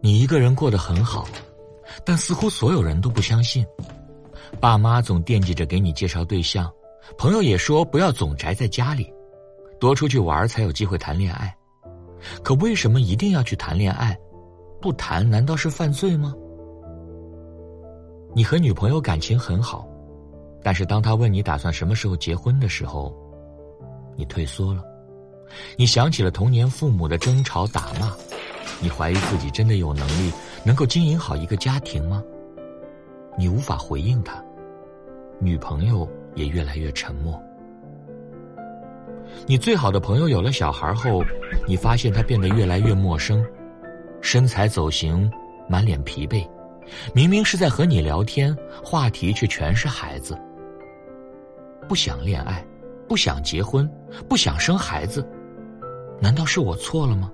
你一个人过得很好，但似乎所有人都不相信。爸妈总惦记着给你介绍对象，朋友也说不要总宅在家里，多出去玩才有机会谈恋爱。可为什么一定要去谈恋爱？不谈难道是犯罪吗？你和女朋友感情很好，但是当她问你打算什么时候结婚的时候，你退缩了。你想起了童年父母的争吵打骂，你怀疑自己真的有能力能够经营好一个家庭吗？你无法回应他，女朋友也越来越沉默。你最好的朋友有了小孩后，你发现他变得越来越陌生，身材走形，满脸疲惫。明明是在和你聊天，话题却全是孩子。不想恋爱，不想结婚，不想生孩子，难道是我错了吗？